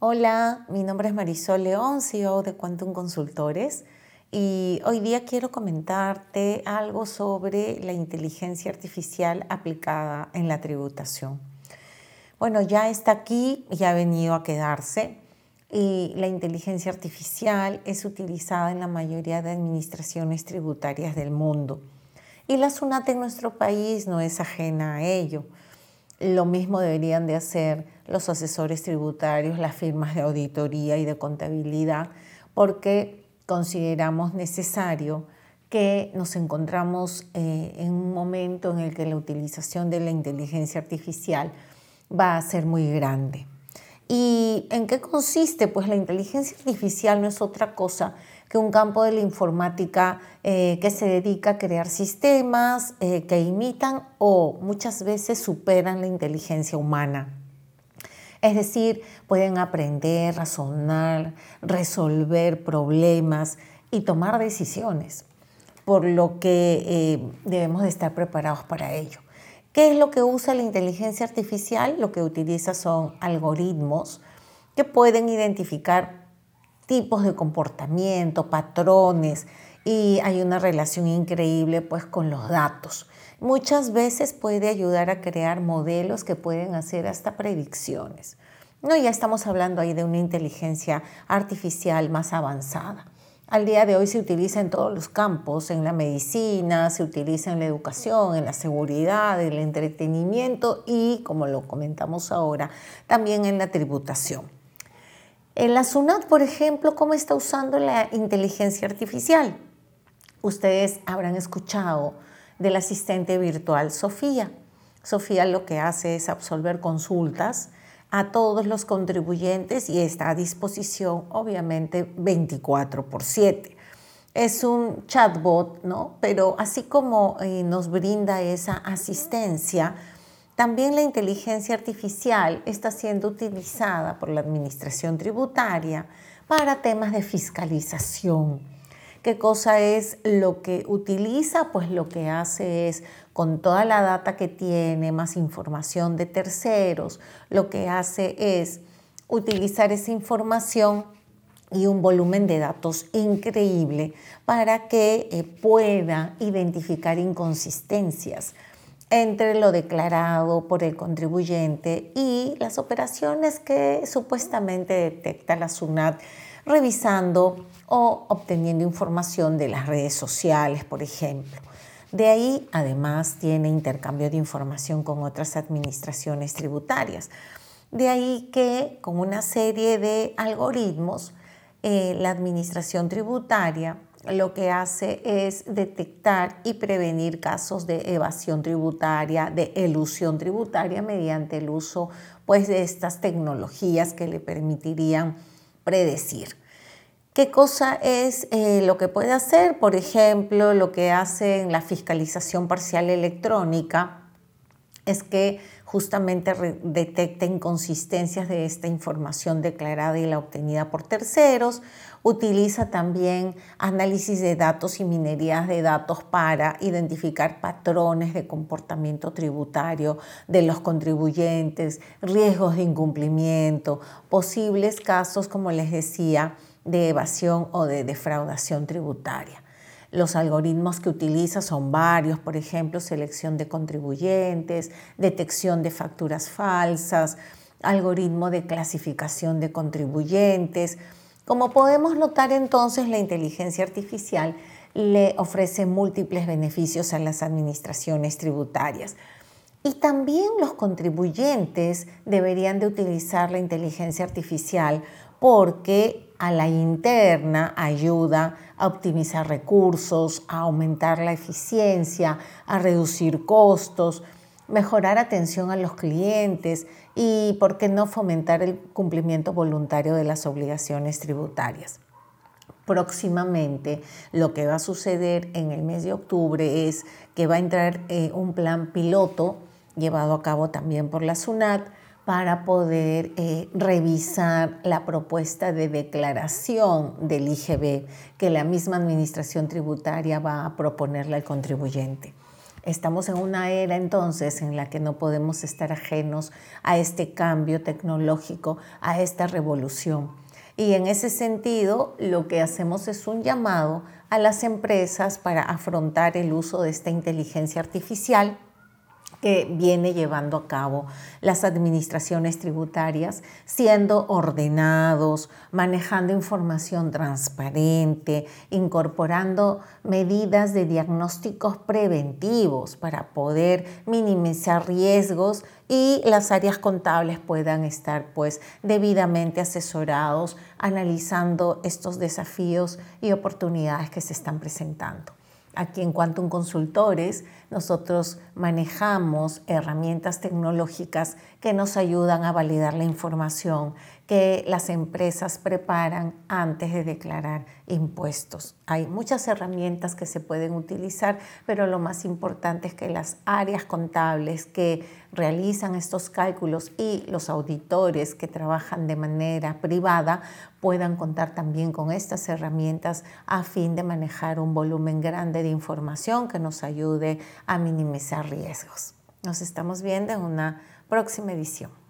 Hola, mi nombre es Marisol León, CEO de Quantum Consultores y hoy día quiero comentarte algo sobre la inteligencia artificial aplicada en la tributación. Bueno, ya está aquí, ya ha venido a quedarse y la inteligencia artificial es utilizada en la mayoría de administraciones tributarias del mundo. Y la SUNAT en nuestro país no es ajena a ello. Lo mismo deberían de hacer los asesores tributarios, las firmas de auditoría y de contabilidad, porque consideramos necesario que nos encontramos eh, en un momento en el que la utilización de la inteligencia artificial va a ser muy grande. ¿Y en qué consiste? Pues la inteligencia artificial no es otra cosa que un campo de la informática eh, que se dedica a crear sistemas eh, que imitan o muchas veces superan la inteligencia humana. Es decir, pueden aprender, razonar, resolver problemas y tomar decisiones, por lo que eh, debemos de estar preparados para ello. ¿Qué es lo que usa la inteligencia artificial? Lo que utiliza son algoritmos que pueden identificar tipos de comportamiento, patrones y hay una relación increíble pues con los datos. Muchas veces puede ayudar a crear modelos que pueden hacer hasta predicciones. No, ya estamos hablando ahí de una inteligencia artificial más avanzada. Al día de hoy se utiliza en todos los campos, en la medicina, se utiliza en la educación, en la seguridad, en el entretenimiento y, como lo comentamos ahora, también en la tributación. En la SUNAT, por ejemplo, ¿cómo está usando la inteligencia artificial? Ustedes habrán escuchado del asistente virtual Sofía. Sofía lo que hace es absolver consultas a todos los contribuyentes y está a disposición obviamente 24 por 7. Es un chatbot, ¿no? Pero así como eh, nos brinda esa asistencia, también la inteligencia artificial está siendo utilizada por la Administración Tributaria para temas de fiscalización ¿Qué cosa es lo que utiliza? Pues lo que hace es, con toda la data que tiene, más información de terceros, lo que hace es utilizar esa información y un volumen de datos increíble para que eh, pueda identificar inconsistencias entre lo declarado por el contribuyente y las operaciones que supuestamente detecta la SUNAT revisando o obteniendo información de las redes sociales, por ejemplo. De ahí, además, tiene intercambio de información con otras administraciones tributarias. De ahí que con una serie de algoritmos, eh, la administración tributaria lo que hace es detectar y prevenir casos de evasión tributaria, de elusión tributaria mediante el uso pues, de estas tecnologías que le permitirían predecir. ¿Qué cosa es eh, lo que puede hacer? Por ejemplo, lo que hace en la fiscalización parcial electrónica es que justamente detecta inconsistencias de esta información declarada y la obtenida por terceros. Utiliza también análisis de datos y minerías de datos para identificar patrones de comportamiento tributario de los contribuyentes, riesgos de incumplimiento, posibles casos, como les decía, de evasión o de defraudación tributaria. Los algoritmos que utiliza son varios, por ejemplo, selección de contribuyentes, detección de facturas falsas, algoritmo de clasificación de contribuyentes. Como podemos notar entonces, la inteligencia artificial le ofrece múltiples beneficios a las administraciones tributarias. Y también los contribuyentes deberían de utilizar la inteligencia artificial porque a la interna ayuda a optimizar recursos, a aumentar la eficiencia, a reducir costos, mejorar atención a los clientes y, ¿por qué no, fomentar el cumplimiento voluntario de las obligaciones tributarias? Próximamente lo que va a suceder en el mes de octubre es que va a entrar eh, un plan piloto llevado a cabo también por la SUNAT para poder eh, revisar la propuesta de declaración del IGB que la misma Administración Tributaria va a proponerle al contribuyente. Estamos en una era entonces en la que no podemos estar ajenos a este cambio tecnológico, a esta revolución. Y en ese sentido, lo que hacemos es un llamado a las empresas para afrontar el uso de esta inteligencia artificial que viene llevando a cabo las administraciones tributarias, siendo ordenados, manejando información transparente, incorporando medidas de diagnósticos preventivos para poder minimizar riesgos y las áreas contables puedan estar pues debidamente asesorados analizando estos desafíos y oportunidades que se están presentando. Aquí en Quantum Consultores nosotros manejamos herramientas tecnológicas que nos ayudan a validar la información que las empresas preparan antes de declarar impuestos. Hay muchas herramientas que se pueden utilizar, pero lo más importante es que las áreas contables que realizan estos cálculos y los auditores que trabajan de manera privada puedan contar también con estas herramientas a fin de manejar un volumen grande de información que nos ayude a minimizar riesgos. Nos estamos viendo en una próxima edición.